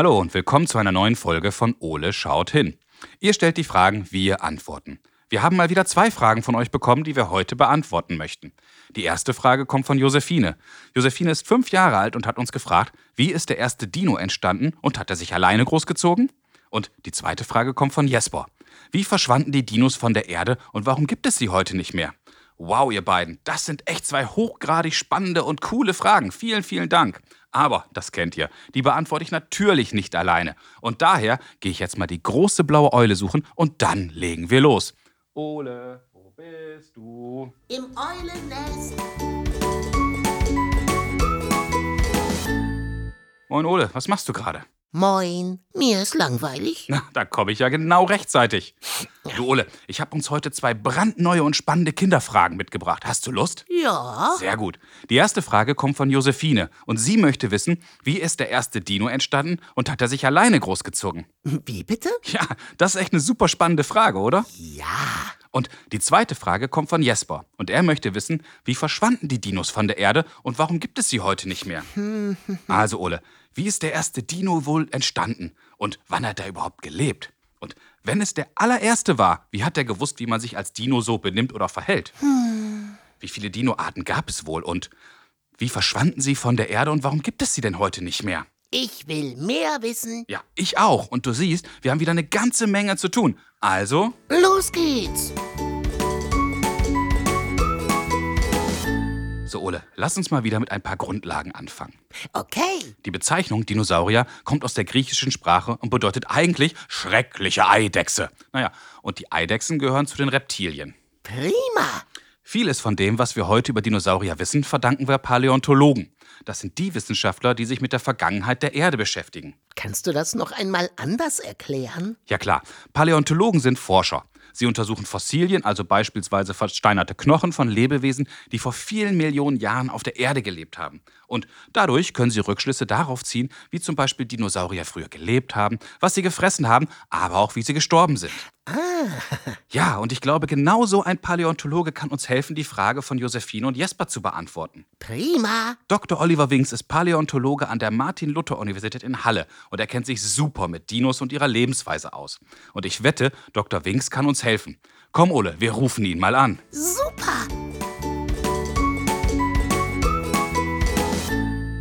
Hallo und willkommen zu einer neuen Folge von Ole schaut hin. Ihr stellt die Fragen, wir antworten. Wir haben mal wieder zwei Fragen von euch bekommen, die wir heute beantworten möchten. Die erste Frage kommt von Josephine. Josephine ist fünf Jahre alt und hat uns gefragt, wie ist der erste Dino entstanden und hat er sich alleine großgezogen? Und die zweite Frage kommt von Jesper. Wie verschwanden die Dinos von der Erde und warum gibt es sie heute nicht mehr? Wow, ihr beiden, das sind echt zwei hochgradig spannende und coole Fragen. Vielen, vielen Dank. Aber, das kennt ihr, die beantworte ich natürlich nicht alleine. Und daher gehe ich jetzt mal die große blaue Eule suchen und dann legen wir los. Ole, wo bist du? Im Eulennest. Moin Ole, was machst du gerade? Moin, mir ist langweilig. Na, da komme ich ja genau rechtzeitig. Du Ole, ich habe uns heute zwei brandneue und spannende Kinderfragen mitgebracht. Hast du Lust? Ja, Sehr gut. Die erste Frage kommt von Josephine und sie möchte wissen, wie ist der erste Dino entstanden und hat er sich alleine großgezogen? wie bitte? Ja, das ist echt eine super spannende Frage, oder? Ja, Und die zweite Frage kommt von Jesper und er möchte wissen, wie verschwanden die Dinos von der Erde und warum gibt es sie heute nicht mehr? Also Ole, wie ist der erste Dino wohl entstanden und wann hat er überhaupt gelebt? Und wenn es der allererste war, wie hat er gewusst, wie man sich als Dino so benimmt oder verhält? Wie viele Dinoarten gab es wohl und wie verschwanden sie von der Erde und warum gibt es sie denn heute nicht mehr? Ich will mehr wissen. Ja, ich auch. Und du siehst, wir haben wieder eine ganze Menge zu tun. Also, Los geht's. so Ole, lass uns mal wieder mit ein paar Grundlagen anfangen. Okay, Die Bezeichnung Dinosaurier kommt aus der griechischen Sprache und bedeutet eigentlich schreckliche Eidechse. Naja, und die Eidechsen gehören zu den Reptilien. prima. Vieles von dem, was wir heute über Dinosaurier wissen, verdanken wir Paläontologen. Das sind die Wissenschaftler, die sich mit der Vergangenheit der Erde beschäftigen. Kannst du das noch einmal anders erklären? Ja klar, Paläontologen sind Forscher. Sie untersuchen Fossilien, also beispielsweise versteinerte Knochen von Lebewesen, die vor vielen Millionen Jahren auf der Erde gelebt haben. Und dadurch können sie Rückschlüsse darauf ziehen, wie zum Beispiel Dinosaurier früher gelebt haben, was sie gefressen haben, aber auch wie sie gestorben sind. Ja, und ich glaube, genau so ein Paläontologe kann uns helfen, die Frage von Josephine und Jesper zu beantworten. Prima. Dr. Oliver Winks ist Paläontologe an der Martin-Luther-Universität in Halle und er kennt sich super mit Dinos und ihrer Lebensweise aus. Und ich wette, Dr. Winks kann uns helfen. Komm, Ole, wir rufen ihn mal an. Super.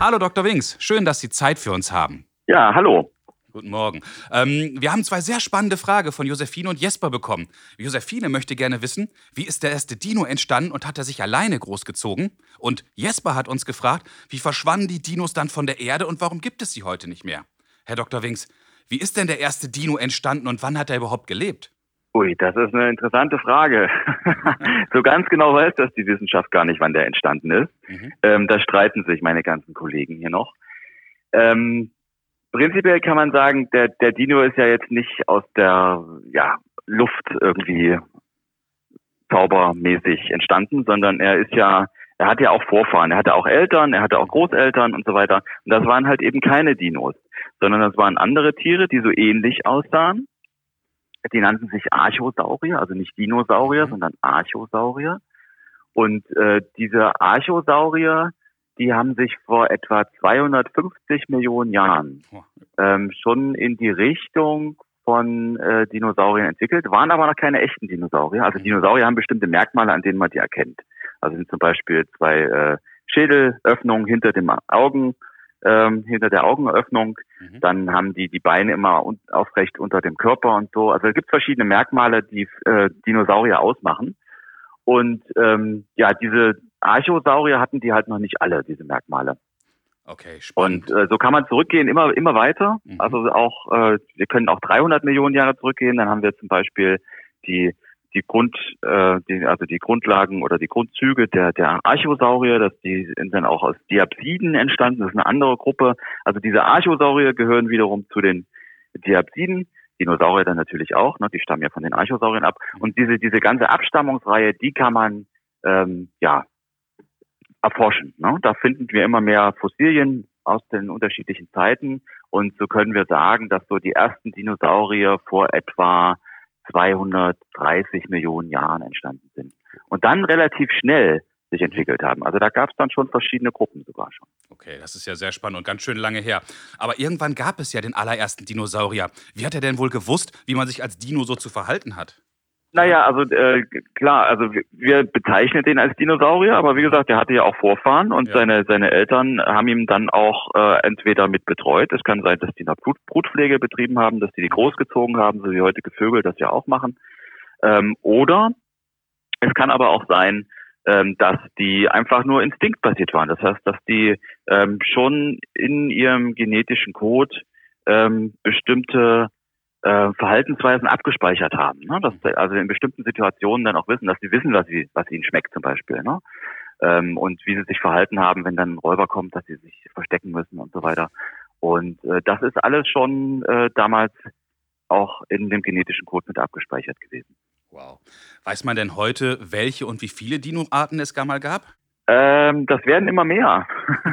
Hallo, Dr. Winks. Schön, dass Sie Zeit für uns haben. Ja, hallo. Guten Morgen. Ähm, wir haben zwei sehr spannende Fragen von Josephine und Jesper bekommen. Josephine möchte gerne wissen, wie ist der erste Dino entstanden und hat er sich alleine großgezogen? Und Jesper hat uns gefragt, wie verschwanden die Dinos dann von der Erde und warum gibt es sie heute nicht mehr? Herr Dr. Winks, wie ist denn der erste Dino entstanden und wann hat er überhaupt gelebt? Ui, das ist eine interessante Frage. so ganz genau weiß das die Wissenschaft gar nicht, wann der entstanden ist. Mhm. Ähm, da streiten sich meine ganzen Kollegen hier noch. Ähm, prinzipiell kann man sagen, der, der Dino ist ja jetzt nicht aus der ja, Luft irgendwie zaubermäßig entstanden, sondern er ist ja, er hat ja auch Vorfahren, er hatte auch Eltern, er hatte auch Großeltern und so weiter. Und das waren halt eben keine Dinos, sondern das waren andere Tiere, die so ähnlich aussahen. Die nannten sich Archosaurier, also nicht Dinosaurier, Mhm. sondern Archosaurier. Und äh, diese Archosaurier, die haben sich vor etwa 250 Millionen Jahren ähm, schon in die Richtung von äh, Dinosauriern entwickelt, waren aber noch keine echten Dinosaurier. Also Mhm. Dinosaurier haben bestimmte Merkmale, an denen man die erkennt. Also sind zum Beispiel zwei äh, Schädelöffnungen hinter dem Augen, ähm, hinter der Augenöffnung. Mhm. Dann haben die die Beine immer un aufrecht unter dem Körper und so. Also es gibt verschiedene Merkmale, die äh, Dinosaurier ausmachen. Und ähm, ja, diese Archosaurier hatten die halt noch nicht alle, diese Merkmale. Okay, spannend. Und äh, so kann man zurückgehen, immer immer weiter. Mhm. Also auch, äh, wir können auch 300 Millionen Jahre zurückgehen. Dann haben wir zum Beispiel die die Grund, äh, die, also die Grundlagen oder die Grundzüge der der Archosaurier, dass die sind dann auch aus Diapsiden entstanden. Das ist eine andere Gruppe. Also diese Archosaurier gehören wiederum zu den Diapsiden. Dinosaurier dann natürlich auch, ne? die stammen ja von den Archosauriern ab. Und diese diese ganze Abstammungsreihe, die kann man ähm, ja erforschen. Ne? Da finden wir immer mehr Fossilien aus den unterschiedlichen Zeiten und so können wir sagen, dass so die ersten Dinosaurier vor etwa 230 Millionen Jahren entstanden sind. Und dann relativ schnell sich entwickelt haben. Also da gab es dann schon verschiedene Gruppen sogar schon. Okay, das ist ja sehr spannend und ganz schön lange her. Aber irgendwann gab es ja den allerersten Dinosaurier. Wie hat er denn wohl gewusst, wie man sich als Dino so zu verhalten hat? Naja, also äh, klar, also wir bezeichnen den als Dinosaurier, aber wie gesagt, der hatte ja auch Vorfahren und ja. seine seine Eltern haben ihm dann auch äh, entweder mit betreut. Es kann sein, dass die eine Brut Brutpflege betrieben haben, dass die die großgezogen haben, so wie heutige Vögel das ja auch machen. Ähm, oder es kann aber auch sein, ähm, dass die einfach nur instinktbasiert waren. Das heißt, dass die ähm, schon in ihrem genetischen Code ähm, bestimmte äh, Verhaltensweisen abgespeichert haben. Ne? Dass, also in bestimmten Situationen dann auch wissen, dass sie wissen, was, sie, was ihnen schmeckt zum Beispiel. Ne? Ähm, und wie sie sich verhalten haben, wenn dann ein Räuber kommt, dass sie sich verstecken müssen und so weiter. Und äh, das ist alles schon äh, damals auch in dem genetischen Code mit abgespeichert gewesen. Wow. Weiß man denn heute, welche und wie viele Dinoarten es gar mal gab? Ähm, das werden immer mehr.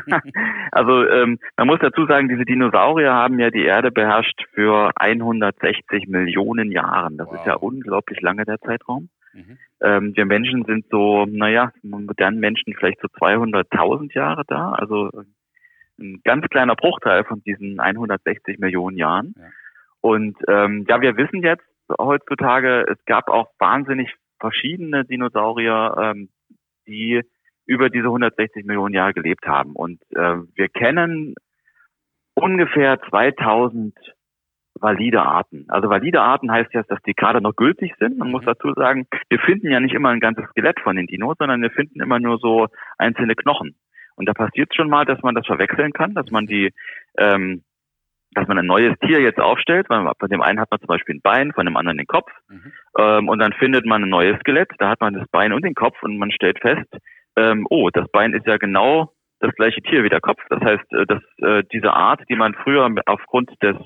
also ähm, man muss dazu sagen, diese Dinosaurier haben ja die Erde beherrscht für 160 Millionen Jahren. Das wow. ist ja unglaublich lange der Zeitraum. Mhm. Ähm, wir Menschen sind so, naja, modernen Menschen vielleicht so 200.000 Jahre da. Also ein ganz kleiner Bruchteil von diesen 160 Millionen Jahren. Ja. Und ähm, ja, wir wissen jetzt heutzutage, es gab auch wahnsinnig verschiedene Dinosaurier, ähm, die über diese 160 Millionen Jahre gelebt haben. Und äh, wir kennen ungefähr 2000 valide Arten. Also valide Arten heißt jetzt, dass die gerade noch gültig sind. Man muss mhm. dazu sagen, wir finden ja nicht immer ein ganzes Skelett von den Dinos, sondern wir finden immer nur so einzelne Knochen. Und da passiert schon mal, dass man das verwechseln kann, dass man die ähm, dass man ein neues Tier jetzt aufstellt, weil von dem einen hat man zum Beispiel ein Bein, von dem anderen den Kopf, mhm. ähm, und dann findet man ein neues Skelett, da hat man das Bein und den Kopf und man stellt fest, ähm, oh, das Bein ist ja genau das gleiche Tier wie der Kopf. Das heißt, äh, dass äh, diese Art, die man früher aufgrund des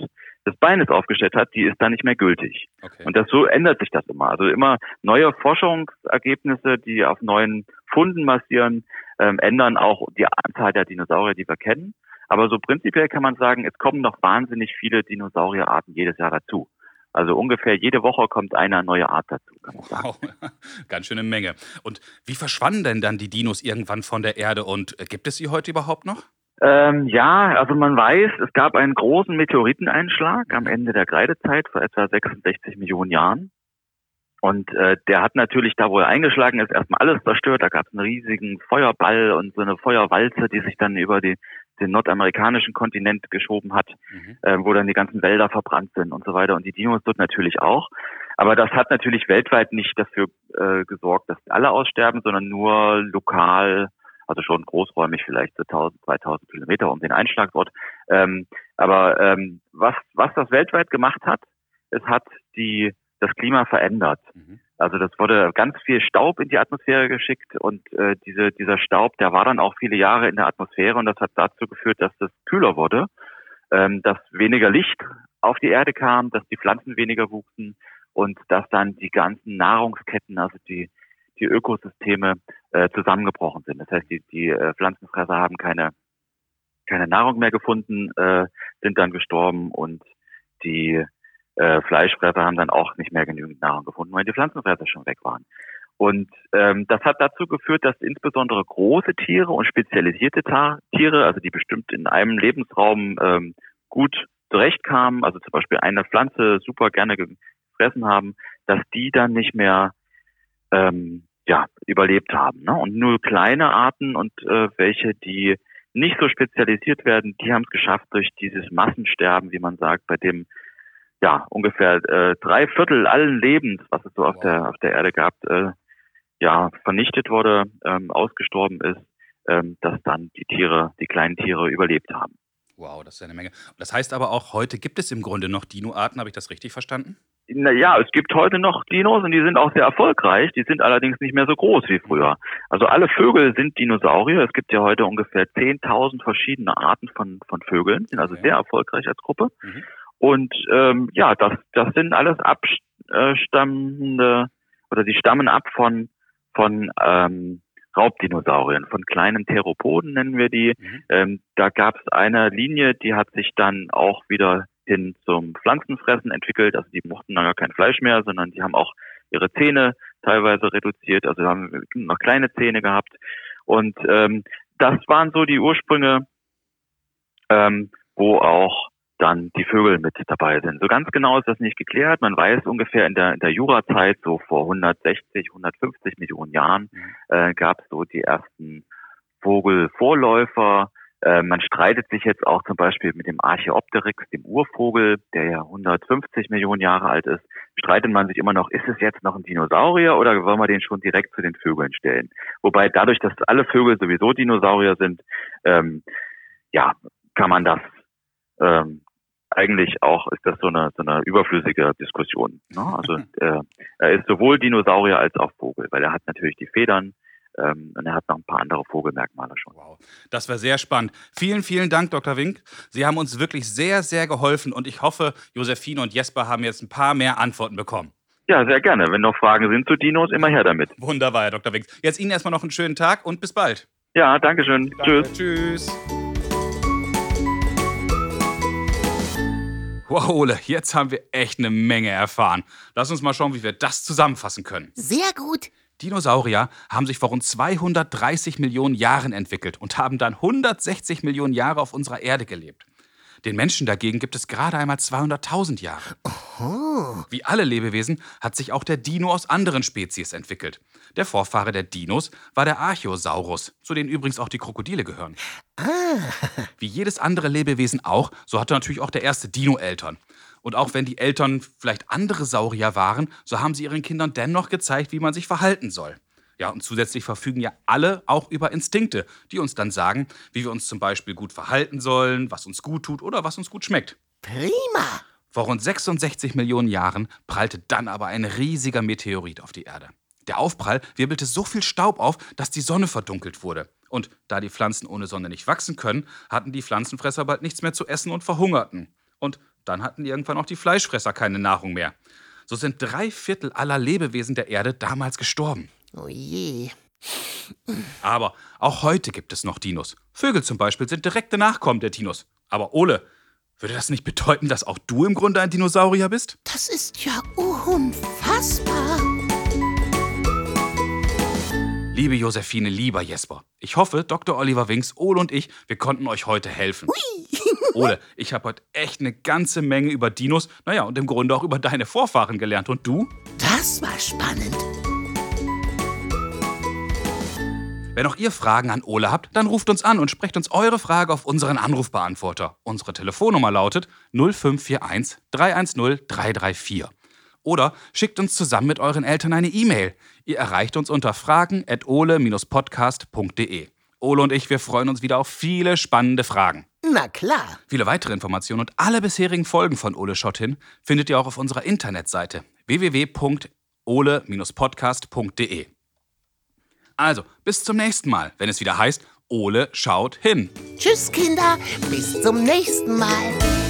des Beines aufgestellt hat, die ist dann nicht mehr gültig. Okay. Und das so ändert sich das immer. Also immer neue Forschungsergebnisse, die auf neuen Funden basieren, ähm, ändern auch die Anzahl der Dinosaurier, die wir kennen. Aber so prinzipiell kann man sagen, es kommen noch wahnsinnig viele Dinosaurierarten jedes Jahr dazu. Also ungefähr jede Woche kommt eine neue Art dazu. Wow, ganz schöne Menge. Und wie verschwanden denn dann die Dinos irgendwann von der Erde und äh, gibt es sie heute überhaupt noch? Ähm, ja, also man weiß, es gab einen großen Meteoriteneinschlag am Ende der Kreidezeit vor etwa 66 Millionen Jahren. Und äh, der hat natürlich da wohl eingeschlagen, ist erstmal alles zerstört. Da gab es einen riesigen Feuerball und so eine Feuerwalze, die sich dann über die, den nordamerikanischen Kontinent geschoben hat, mhm. äh, wo dann die ganzen Wälder verbrannt sind und so weiter. Und die Dinos dort natürlich auch. Aber das hat natürlich weltweit nicht dafür äh, gesorgt, dass alle aussterben, sondern nur lokal, also schon großräumig vielleicht so 1000, 2000 Kilometer um den Einschlag dort. Ähm, aber ähm, was, was das weltweit gemacht hat, es hat die das Klima verändert. Mhm. Also das wurde ganz viel Staub in die Atmosphäre geschickt und äh, diese, dieser Staub, der war dann auch viele Jahre in der Atmosphäre und das hat dazu geführt, dass es kühler wurde, ähm, dass weniger Licht auf die Erde kam, dass die Pflanzen weniger wuchsen und dass dann die ganzen Nahrungsketten, also die, die Ökosysteme äh, zusammengebrochen sind. Das heißt, die, die äh, Pflanzenfresser haben keine, keine Nahrung mehr gefunden, äh, sind dann gestorben und die äh, Fleischfresser haben dann auch nicht mehr genügend Nahrung gefunden, weil die Pflanzenfresser schon weg waren. Und ähm, das hat dazu geführt, dass insbesondere große Tiere und spezialisierte Ta Tiere, also die bestimmt in einem Lebensraum ähm, gut zurechtkamen, also zum Beispiel eine Pflanze super gerne gefressen haben, dass die dann nicht mehr ähm, ja, überlebt haben. Ne? Und nur kleine Arten und äh, welche, die nicht so spezialisiert werden, die haben es geschafft durch dieses Massensterben, wie man sagt, bei dem ja, ungefähr äh, drei Viertel allen Lebens, was es so auf der auf der Erde gab, äh, ja, vernichtet wurde, ähm, ausgestorben ist, ähm, dass dann die Tiere, die kleinen Tiere überlebt haben. Wow, das ist ja eine Menge. Das heißt aber auch, heute gibt es im Grunde noch Dinoarten, habe ich das richtig verstanden? Naja, es gibt heute noch Dinos und die sind auch sehr erfolgreich. Die sind allerdings nicht mehr so groß wie früher. Also alle Vögel sind Dinosaurier. Es gibt ja heute ungefähr 10.000 verschiedene Arten von, von Vögeln, sind also okay. sehr erfolgreich als Gruppe. Mhm. Und ähm, ja, das, das sind alles abstammende oder die stammen ab von, von ähm, Raubdinosauriern, von kleinen Theropoden nennen wir die. Mhm. Ähm, da gab es eine Linie, die hat sich dann auch wieder hin zum Pflanzenfressen entwickelt. Also die mochten dann gar kein Fleisch mehr, sondern die haben auch ihre Zähne teilweise reduziert, also haben noch kleine Zähne gehabt. Und ähm, das waren so die Ursprünge, ähm, wo auch dann die Vögel mit dabei sind. So ganz genau ist das nicht geklärt. Man weiß ungefähr in der, in der Jurazeit, so vor 160, 150 Millionen Jahren, mhm. äh, gab es so die ersten Vogelvorläufer. Äh, man streitet sich jetzt auch zum Beispiel mit dem Archaeopteryx, dem Urvogel, der ja 150 Millionen Jahre alt ist, streitet man sich immer noch, ist es jetzt noch ein Dinosaurier oder wollen wir den schon direkt zu den Vögeln stellen? Wobei dadurch, dass alle Vögel sowieso Dinosaurier sind, ähm, ja, kann man das ähm, eigentlich auch ist das so eine so eine überflüssige Diskussion. Ne? Also äh, er ist sowohl Dinosaurier als auch Vogel, weil er hat natürlich die Federn, ähm, und er hat noch ein paar andere Vogelmerkmale schon. Wow, das war sehr spannend. Vielen, vielen Dank, Dr. Wink. Sie haben uns wirklich sehr, sehr geholfen und ich hoffe, Josephine und Jesper haben jetzt ein paar mehr Antworten bekommen. Ja, sehr gerne. Wenn noch Fragen sind zu Dinos, immer her damit. Wunderbar, Herr Dr. Wink. Jetzt Ihnen erstmal noch einen schönen Tag und bis bald. Ja, danke schön. Danke. Tschüss. Tschüss. Wow, Ole, jetzt haben wir echt eine Menge erfahren. Lass uns mal schauen, wie wir das zusammenfassen können. Sehr gut. Dinosaurier haben sich vor rund 230 Millionen Jahren entwickelt und haben dann 160 Millionen Jahre auf unserer Erde gelebt. Den Menschen dagegen gibt es gerade einmal 200.000 Jahre. Oh. Wie alle Lebewesen hat sich auch der Dino aus anderen Spezies entwickelt. Der Vorfahre der Dinos war der Archosaurus, zu denen übrigens auch die Krokodile gehören. Ah. Wie jedes andere Lebewesen auch, so hatte natürlich auch der erste Dino Eltern. Und auch wenn die Eltern vielleicht andere Saurier waren, so haben sie ihren Kindern dennoch gezeigt, wie man sich verhalten soll. Ja, und zusätzlich verfügen ja alle auch über Instinkte, die uns dann sagen, wie wir uns zum Beispiel gut verhalten sollen, was uns gut tut oder was uns gut schmeckt. Prima! Vor rund 66 Millionen Jahren prallte dann aber ein riesiger Meteorit auf die Erde. Der Aufprall wirbelte so viel Staub auf, dass die Sonne verdunkelt wurde. Und da die Pflanzen ohne Sonne nicht wachsen können, hatten die Pflanzenfresser bald nichts mehr zu essen und verhungerten. Und dann hatten irgendwann auch die Fleischfresser keine Nahrung mehr. So sind drei Viertel aller Lebewesen der Erde damals gestorben. Oh je. Aber auch heute gibt es noch Dinos. Vögel zum Beispiel sind direkte Nachkommen der Dinos. Aber Ole, würde das nicht bedeuten, dass auch du im Grunde ein Dinosaurier bist? Das ist ja unfassbar. Liebe Josephine, lieber Jesper, ich hoffe, Dr. Oliver Winks, Ole und ich, wir konnten euch heute helfen. Hui. Ole, ich habe heute echt eine ganze Menge über Dinos, naja, und im Grunde auch über deine Vorfahren gelernt. Und du? Das war spannend. Wenn auch ihr Fragen an Ole habt, dann ruft uns an und sprecht uns eure Frage auf unseren Anrufbeantworter. Unsere Telefonnummer lautet 0541 310 334. Oder schickt uns zusammen mit euren Eltern eine E-Mail. Ihr erreicht uns unter fragen.ole-podcast.de. Ole und ich, wir freuen uns wieder auf viele spannende Fragen. Na klar. Viele weitere Informationen und alle bisherigen Folgen von Ole Schott hin findet ihr auch auf unserer Internetseite www.ole-podcast.de. Also, bis zum nächsten Mal, wenn es wieder heißt, Ole schaut hin. Tschüss, Kinder. Bis zum nächsten Mal.